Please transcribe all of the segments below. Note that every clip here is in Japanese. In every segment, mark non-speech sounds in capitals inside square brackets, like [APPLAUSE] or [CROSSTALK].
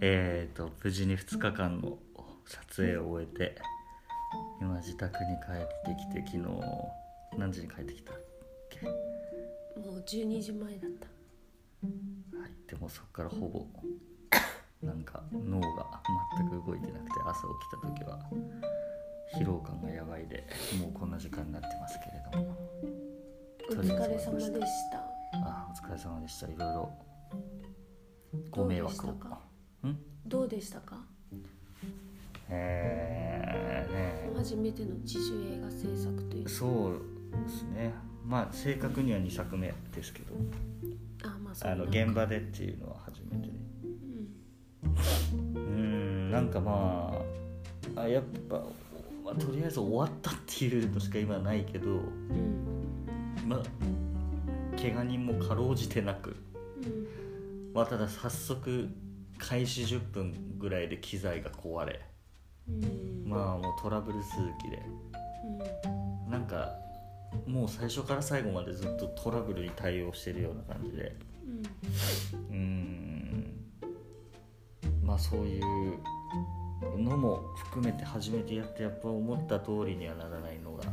えーと無事に2日間の撮影を終えて今自宅に帰ってきて昨日何時に帰ってきたっけ？はもう12時前だった。いでもそっからほぼなんか脳が全く動いてなくて朝起きた時は疲労感がやばいでもうこんな時間になってますけれども。お疲れ様でした。あお疲れ様でした。いろいろご迷惑をどうでしたか？えー、ね初めての自主映画制作という。そうですね。まあ正確には2作目ですけど。あまああの現場でっていうのは初めてで。うんなんかまああやっぱ、まあ、とりあえず終わったっていうのしか今ないけどうん。まあ怪我人もかろうじてなく。うん。まあただ早速開始10分ぐらいで機材が壊れうん。まあもうトラブル続きで。なんかもう最初から最後までずっとトラブルに対応してるような感じで。うん。まあそういうのも含めて初めてやってやっぱ思った通りにはならないのが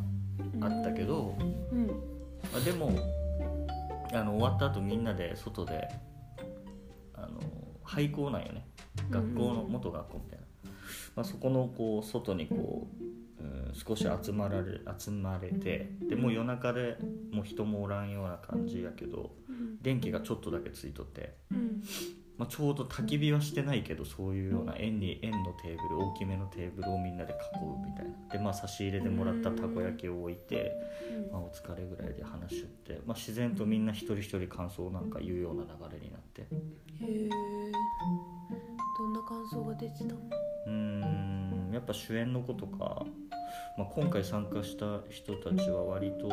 あったけど、うん。まあ、でもあの終わった後みんなで外であの廃校なんよね。学校の元学校みたいな、まあ、そこのこう外にこう、うん、少し集まられ集まれてでもう夜中でもう人もおらんような感じやけどうん。電気がちょっとだけついとって、うんまあ、ちょうど焚き火はしてないけどそういうような円に円のテーブル大きめのテーブルをみんなで囲うみたいな。でまあ差し入れでもらったたこ焼きを置いて、まあ、お疲れぐらいで話し合って、まあ、自然とみんな一人一人感想をなんか言うような流れになって。へえどんな感想が出てたの？うーんやっぱ主演の子とか、まあ、今回参加した人たちは割と、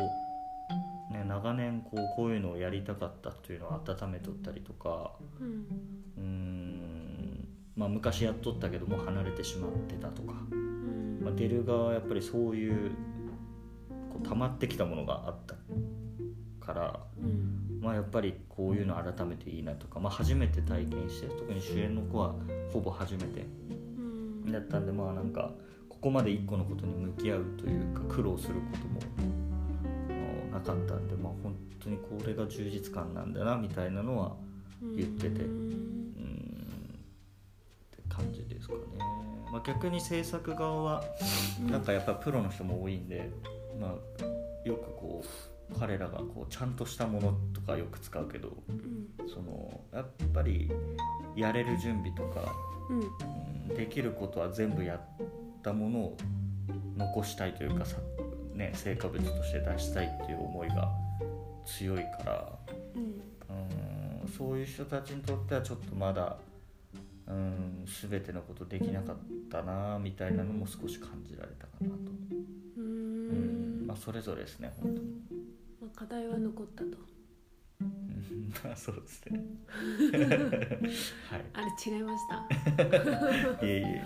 ね、長年こうこういうのをやりたかったというのを温めとったりとかうん。ん、まあ、昔やっとったけどもう離れてしまってたとか、うん。まあ、出る側はやっぱりそういうこう溜まってきたものがあったから。うん。まあ、やっぱりこういうの改めていいなとか、まあ、初めて体験して特に主演の子はほぼ初めてうん。だったんでまあなんかここまで一個のことに向き合うというか苦労することもかったんでまあ本当にこれが充実感なんだなみたいなのは言ってて。うん。うーんって感じですかね、まあ、逆に制作側はなんかやっぱプロの人も多いんで、まあ、よくこう彼らがこうちゃんとしたものとかよく使うけどうん。そのやっぱりやれる準備とか、うん。うん、できることは全部やったものを残したいというかさ、ね、成果物として出したいっていう思いが強いから、うんうん、そういう人たちにとってはちょっとまだ、うん、全てのことできなかったなみたいなのも少し感じられたかなと、ううんんまあ、それぞれですね本当に。まあ課題は残ったとうんまあそうですね。[LAUGHS] はい。あれ違いました [LAUGHS] いえいえ。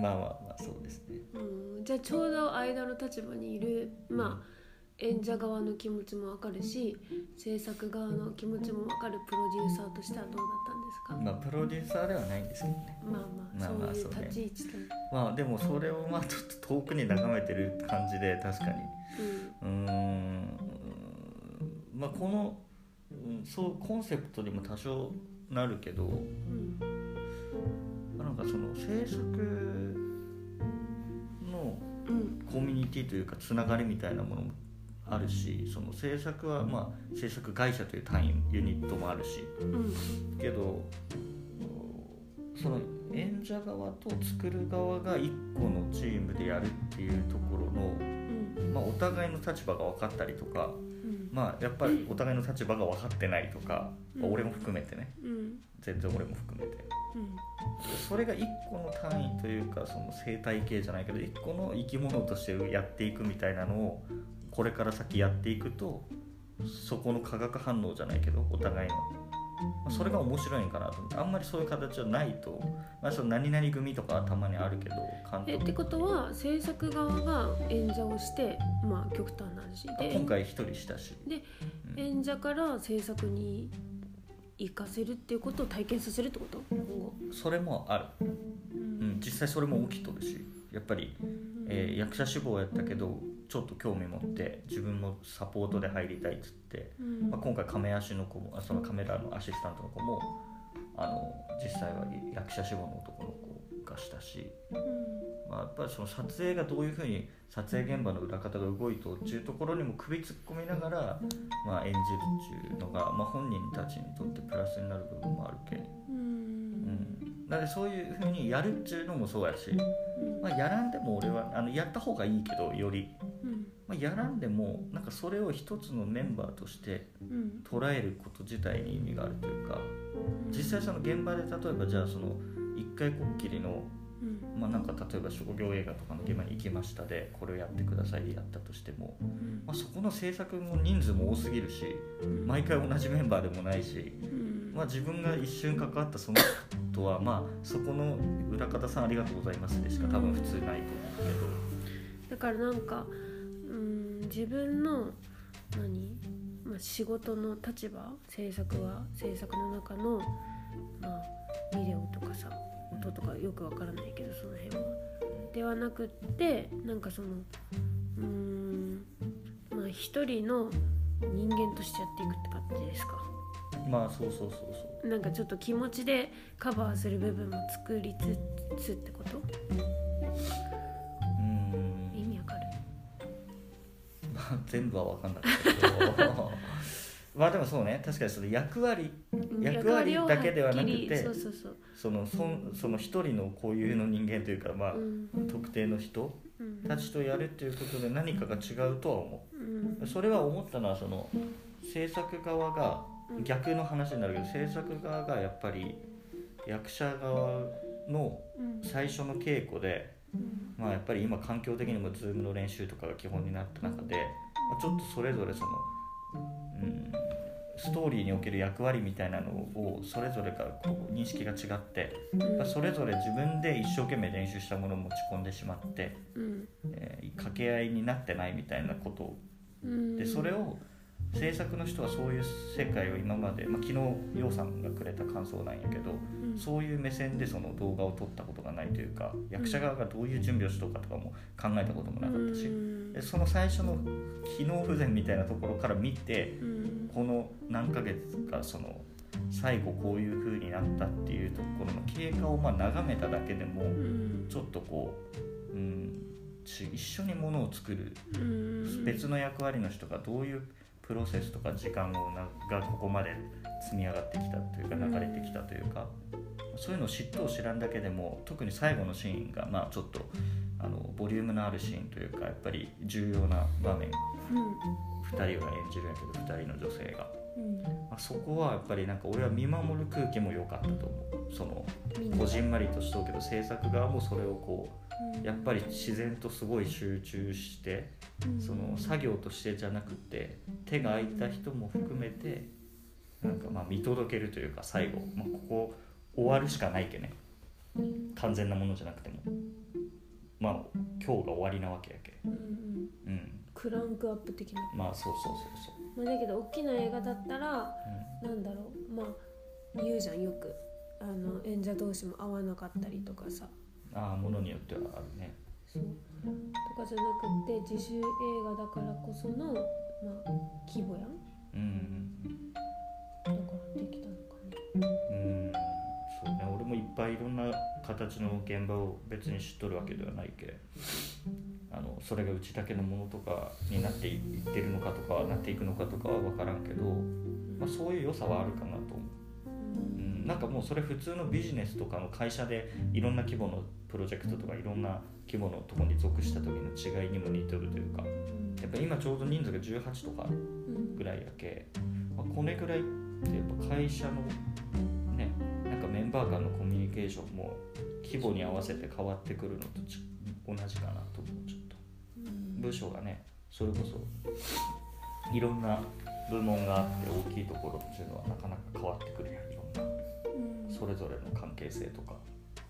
まあまあまあそうですね。うんじゃあちょうど間の立場にいるまあ演者側の気持ちもわかるし制作側の気持ちもわかるプロデューサーとしてはどうだったんですか、まあプロデューサーではないんですけどね。まあまあまあまあそういう立ち位置と、まあでもそれをまあちょっと遠くに眺めてる感じで確かに。うーん。まあこのうんそうコンセプトにも多少なるけど、うんなんかその制作コミュニティというかつながりみたいなものもあるしその制作はまあ制作会社という単位ユニットもあるしうん。けどその演者側と作る側が一個のチームでやるっていうところの、うん。まあ、お互いの立場が分かったりとか、うん。まあ、やっぱりお互いの立場が分かってないとか、まあうん。俺も含めてね。うん。全然俺も含めて。うんそれが一個の単位というかその生態系じゃないけど一個の生き物としてやっていくみたいなのをこれから先やっていくとそこの化学反応じゃないけどお互いの、まあそれが面白いんかなと。思ってあんまりそういう形はないと、まあ、その何々組とかはたまにあるけど監督。えってことは制作側が演者をしてまあ極端な話で。今回一人したし、でうん。演者から制作に活かせるっていうことを体験させるってこと？今後それもある、うん、実際それも起きとるしやっぱり、えー役者志望やったけどちょっと興味持って自分もサポートで入りたいっつって、うん。まあ、今回カメ足の子もあそのカメラのアシスタントの子もあの実際は役者志望の男の子がしたし、まあ、やっぱりその撮影がどういうふうに撮影現場の裏方が動いとっていうところにも首突っ込みながら、まあ、演じるっていうのが、まあ、本人たちにとってプラスになる部分もあるけん。うん。うん、だからそういうふうにやるっていうのもそうやし、まあ、やらんでも俺はあのやった方がいいけどより、うん。まあ、やらんでもなんかそれを一つのメンバーとしてうん。捉えること自体に意味があるというか実際その現場で例えばじゃあその一回こっきりの、うん。まあ、なんか例えば商業映画とかの現場に行きましたでこれをやってくださいでやったとしても、うん。まあ、そこの制作も人数も多すぎるし毎回同じメンバーでもないし。うん。まあ、自分が一瞬関わったその人は、まあ、そこの裏方さんありがとうございますでしか多分普通ないと思うだからなんかうん自分の何、まあ、仕事の立場制作は制作の中の、まあ、ビデオとかさ音とかよくわからないけどその辺は。ではなくってなんかそのうーんまあ一人の人間としてやっていくって感じですか？まあそうそうそうそう。なんかちょっと気持ちでカバーする部分も作りつつってこと？うーん。意味わかる？ま [LAUGHS] あ全部は分かんなかったけど。[LAUGHS] まあでもそうね。確かにその役割役割だけではなくてそのそんその一人の固有の人間というか、まあうん。特定の人うん。たちとやるっていうことで何かが違うとは思う。それは思ったのはその制作側が逆の話になるけど制作側がやっぱり役者側のうん。最初の稽古で、うん。まあ、やっぱり今環境的にも Zoom の練習とかが基本になった中で、まあちょっとそれぞれその、うん、ストーリーにおける役割みたいなのをそれぞれがこう認識が違って、まあそれぞれ自分で一生懸命練習したものを持ち込んでしまって、うん。えー掛け合いになってないみたいなことうん。でそれを制作の人はそういう世界を今まで、まあ、昨日陽さんがくれた感想なんやけど、うん。そういう目線でその動画を撮ったことがないというか役者側がどういう準備をしとくかとかも考えたこともなかったし、うん。でその最初の機能不全みたいなところから見てうんこの何ヶ月かその最後こういう風になったっていうところの経過をまあ眺めただけでもうん。ちょっとこう、うん、ち一緒にものを作るうん。別の役割の人がどういうプロセスとか時間をながここまで積み上がってきたというか流れてきたというかそういうのを知っとう知らんだけでも特に最後のシーンがまあちょっとあのボリュームのあるシーンというかやっぱり重要な場面2人が演じるんやけど2人の女性が、うん。まあ、そこはやっぱりなんか俺は見守る空気も良かったと思う。そのこじんまりとしとうけど制作側もそれをこうやっぱり自然とすごい集中してその作業としてじゃなくて手が空いた人も含めてなんかまあ見届けるというか最後、まあ、ここ終わるしかないけね。完全なものじゃなくても。まあ今日が終わりなわけやけ。うんうん。うんクランクアップ的な、まあそうそうそうそう、まあ、だけど大きな映画だったらなんだろう。まあ言うじゃんよく。あの演者同士も合わなかったりとかさ。うん、ああものによってはあるね。そう。とかじゃなくて自主映画だからこその、まあ、規模やん。うんだからできたのかねうん。そうね。俺もいっぱいいろんな形の現場を別に知っとるわけではないけあのそれがうちだけのものとかになっていってるのかとかなっていくのかとかは分からんけど、まあ、そういう良さはあるかなと思う、うん、なんかもうそれ普通のビジネスとかの会社でいろんな規模のプロジェクトとかいろんな規模のところに属した時の違いにも似てるというかやっぱ今ちょうど人数が18とかうんぐらいやけ、まあ、これぐらいってやっぱ会社のねなんかメンバー間のコミュニケーションも規模に合わせて変わってくるのとち同じかなと思う。ちょっとうん部署がねそれこそいろんな部門があって大きいところっていうのはなかなか変わってくるやんいろんな。うん。それぞれの関係性とか。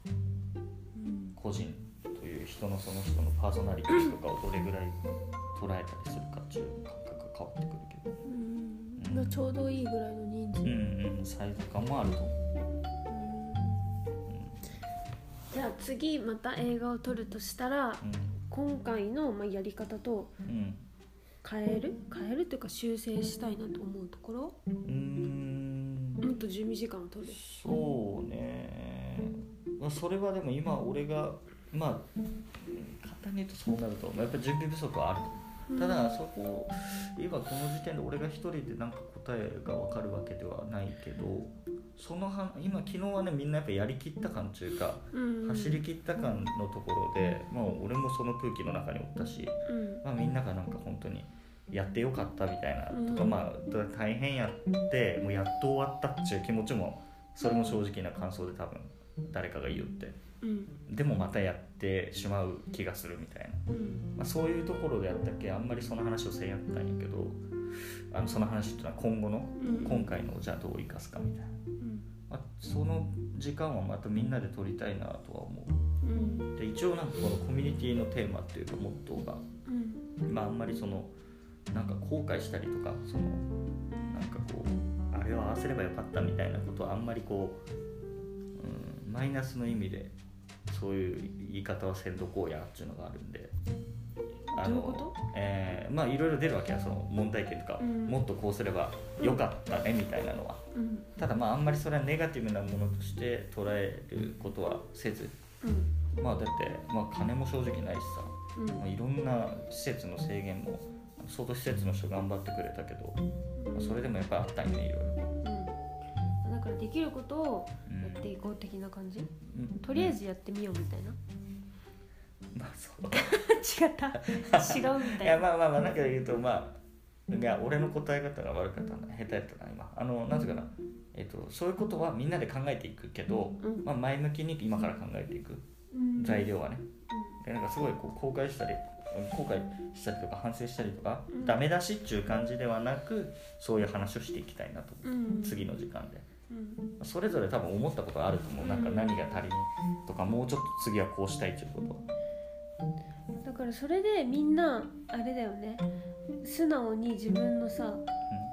うん。個人という人のその人のパーソナリティとかをどれぐらい捉えたりするかっていう感覚が変わってくるけど。うん。うん。ちょうどいいぐらいの人数、うんうん。サイズ感もあると思う。じゃあ次また映画を撮るとしたら今回のまあやり方とうん変える？変えるというか修正したいなと思うところ？うん。もっと準備時間を取る。そうね。まあそれはでも今俺がまあ簡単に言うとそうなるとまあやっぱ準備不足はあるとただそこ今この時点で俺が一人でなんか答えが分かるわけではないけどそのは今昨日はねみんなやっぱやりきった感というかうん。走り切った感のところで、まあ、俺もその空気の中におったし、うん。まあ、みんながなんか本当にやってよかったみたいなとか、うんまあ大変やってもうやっと終わったっていう気持ちもそれも正直な感想で多分誰かが言って。うん。でもまたやってしまう気がするみたいな。うん。まあ、そういうところでやったっけあんまりその話をせんやったんやけどあのその話っていうのは今後のうん。今回のじゃあどう生かすかみたいな、うん。まあ、その時間はまたみんなで取りたいなとは思う。で一応なんかこのコミュニティのテーマっていうかモットーが、うん。まあ、あんまりそのなんか後悔したりとかそのなんかこうあれを合わせればよかったみたいなことはあんまりこう、うん、マイナスの意味でそういう言い方はせんどこうやっていうのがあるんで。あのどういうこと？えーまあいろいろ出るわけやその問題点とか、うん。もっとこうすればよかったねみたいなのは。うん。ただまああんまりそれはネガティブなものとして捉えることはせず。うん。まあだって、まあ、金も正直ないしさ、うん。まあ、いろんな施設の制限も相当施設の人頑張ってくれたけど、まあ、それでもやっぱりあったんよねいろいろ。うん。だからできることをうんやっていこう的な感じ？うん。とりあえずやってみようみたいな？まあそう [LAUGHS] 違った。違うみたいやいなまあまあまあなんか言うとまあいや俺の答え方が悪かったな。下手やったな今。あのなんていうかな、えっとそういうことはみんなで考えていくけど、うんまあ、前向きに今から考えていく。うん。材料はね、でなんかすごいこう後悔したり後悔したりとか反省したりとか、うん。ダメ出しっていう感じではなくそういう話をしていきたいなと、うん。次の時間で。うん。それぞれ多分思ったことがあると思う。なんか何が足りんとかもうちょっと次はこうしたいっていうことだからそれでみんなあれだよね。素直に自分のさ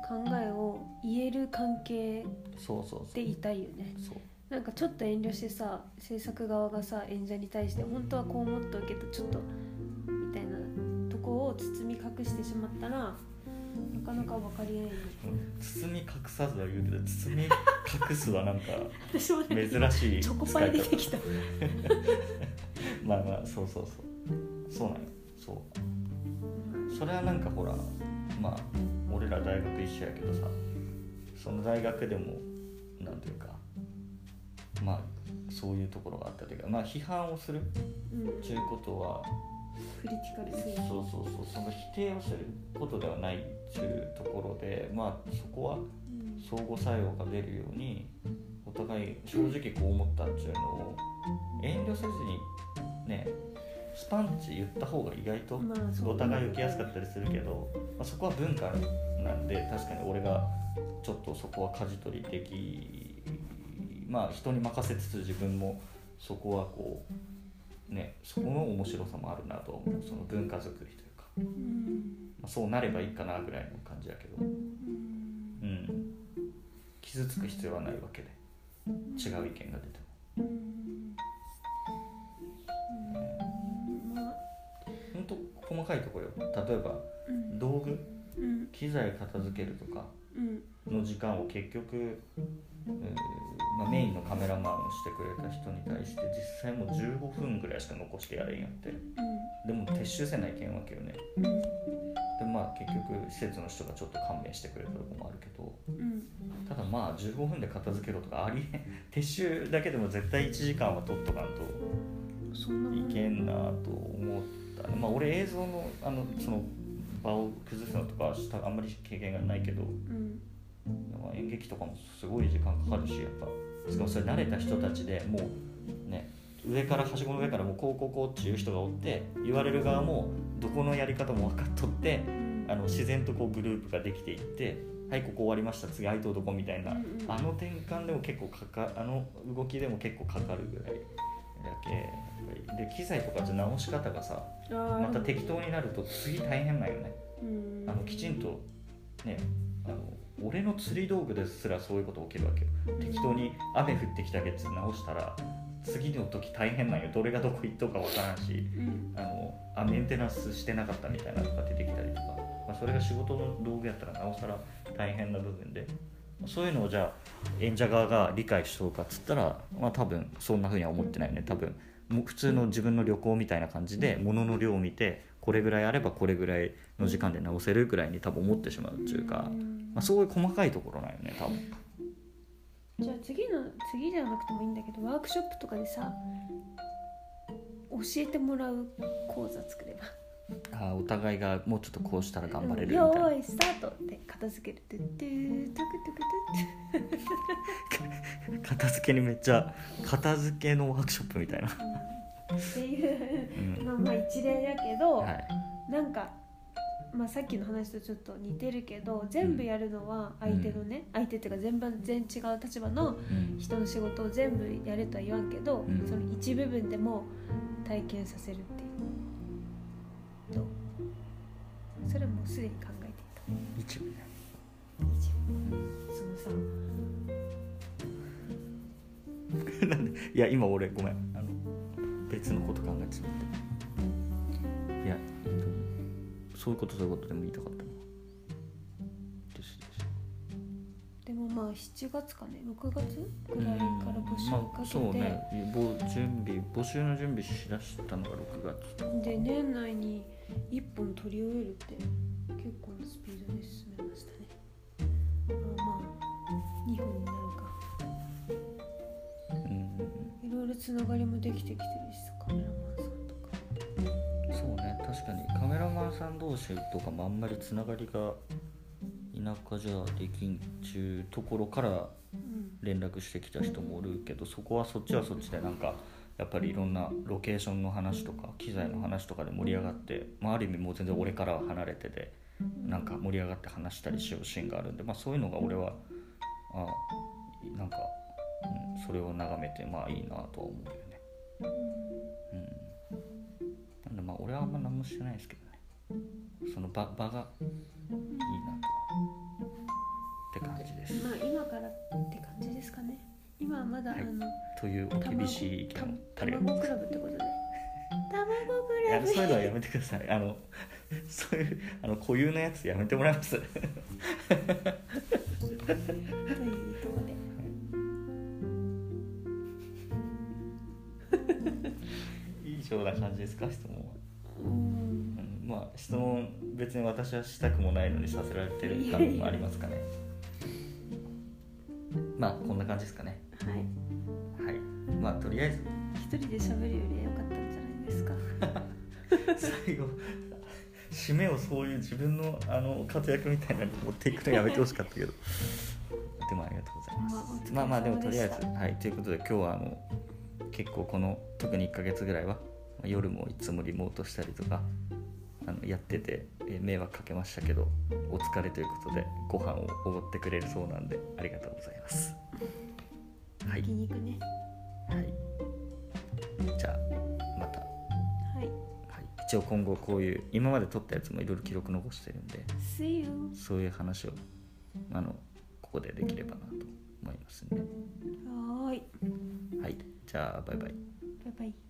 考えを言える関係そうそうそうでいたいよね。そうなんかちょっと遠慮してさ制作側がさ演者に対して本当はこう思っとるけどちょっとみたいなとこを包み隠してしまったらなかなか分かりえない。よ包み隠さずは言うけど包み隠すはなんか [LAUGHS] 珍しいチョコパイ出てきた。[LAUGHS] まあまあそうそうそうそうなんよそう。それはなんかほらまあ俺ら大学一緒やけどさその大学でもなんていうかまあそういうところがあったというかまあ批判をする。うん。ということはクリティカルそうそうそう。その否定をすることではないっていうところでまあそこはうん。相互作用が出るようにお互い正直こう思ったっていうのを遠慮せずにねスパンチ言った方が意外とお互い受けやすかったりするけど、まあ、そこは文化なんで確かに俺がちょっとそこは舵取りできまあ人に任せつつ自分もそこはこうねそこの面白さもあるなと思う。その文化づくりというか、うん。まあ、そうなればいいかなぐらいの感じやけど。うん。うん、傷つく必要はないわけで。違う意見が出ても細かいところよ。例えばうん。道具？うん。機材片付けるとか。うん。の時間を結局、うんまあ、メインのカメラマンをしてくれた人に対して実際もう15分ぐらいしか残してやれんやって。でも撤収せないけんわけよね。うん。でまあ結局施設の人がちょっと勘弁してくれたとこもあるけど。うん。ただまあ15分で片付けろとかありえん。[LAUGHS] 撤収だけでも絶対1時間は取っとかんといけんなと思った。ねまあ俺映像のあのその場を崩すのとかはしたあんまり経験がないけど、うん。まあ演劇とかもすごい時間かかるしやっぱ。しかもそれ慣れた人たちでもうね上からはしごの上からもうこうこうこうっていう人がおって言われる側もどこのやり方も分かっとってあの自然とこうグループができていってはいここ終わりました次相手どこみたいな、あの転換でも結構かかあの動きでも結構かかるぐらいだけやっぱりで機材とかじゃ直し方がさまた適当になると次大変なんよね。うん。あのきちんとねあの俺の釣り道具ですらそういうこと起きるわけよ。適当に雨降ってきたけど直したら次の時大変なんよ。どれがどこ行っとくかわからんしうん。あのあメンテナンスしてなかったみたいなのが出てきたりとか、まあ、それが仕事の道具やったらなおさら大変な部分でそういうのをじゃあ演者側が理解しそうかっつったら、まあ、多分そんなふうには思ってないよね。多分普通の自分の旅行みたいな感じで物の量を見てこれぐらいあればこれぐらいの時間で直せるぐらいに多分思ってしまうっていうか、ん。まあ、そういう細かいところなんよね多分。じゃあ次の次じゃなくてもいいんだけどワークショップとかでさ教えてもらう講座作ればあーお互いがもうちょっとこうしたら頑張れるみたいよなーいスタートって片付ける。トゥットゥートゥクトゥクトゥ片付けにめっちゃ片付けのワークショップみたいな、っていううん。まあまあ一例だけど、はい、なんか、まあ、さっきの話とちょっと似てるけど全部やるのは相手のね、相手っていうか全然違う立場のうん。人の仕事を全部やれとは言わんけど、うん。その一部分でも体験させるっそれはもうすでに考えてい一部ねた一部そのさ [LAUGHS] なんでいや今俺ごめん。あの別のこと考えてしまったいやそういうことそういうことでも言いたかったもまあ7月かね。6月ぐらいから募集かけて、あそうね募準備募集の準備しだしたのが6月。で年内に1本取り終えるって結構なスピードで進めましたね。まあまあ2本になるか。うん。いろいろつながりもできてきてるしさカメラマンさんとか。そうね。確かにカメラマンさん同士とかもあんまりつながりが田舎じゃできんちゅうところからうん。連絡してきた人もおるけどそこはそっちはそっちでなんかやっぱりいろんなロケーションの話とか機材の話とかで盛り上がって、まあ、ある意味もう全然俺からは離れててなんか盛り上がって話したりしようシーンがあるんで、まあ、そういうのが俺はあなんか、うん、それを眺めてまあいいなとは思うよね。うん、なんでまあ俺はあんま何もしてないですけどね。その場場がまあ今からって感じですかね。今はまだ、はい。あのというお厳しい意見をた垂れ卵クラブってことで。卵クいラブやそういうのはやめてください。あの [LAUGHS] そういうあの固有なやつやめてもらいます。というところで。[LAUGHS] 以上な感じですか？質問は、うん。うん、まあ質問別に私はしたくもないのにさせられてる感もありますかねまあこんな感じですかね。はい。はい。まあとりあえず。一人で喋るより良かったんじゃないですか？最後締めをそういう自分のあの活躍みたいなのに持っていくのやめてほしかったけど。でもありがとうございます。まあまあまあでもとりあえず。はい。ということで今日はあの結構この特に1ヶ月ぐらいはまあ夜もいつもリモートしたりとかあのやってて、えー迷惑かけましたけどお疲れということでご飯をおごってくれるそうなんでありがとうございます。はい、ね。はい、じゃあまた。はい。はい、一応今後こういう今まで撮ったやつもいろいろ記録残してるんでそういう話をあのここでできればなと思いますんで。はーい。はい。じゃあバイバイ。バイバイ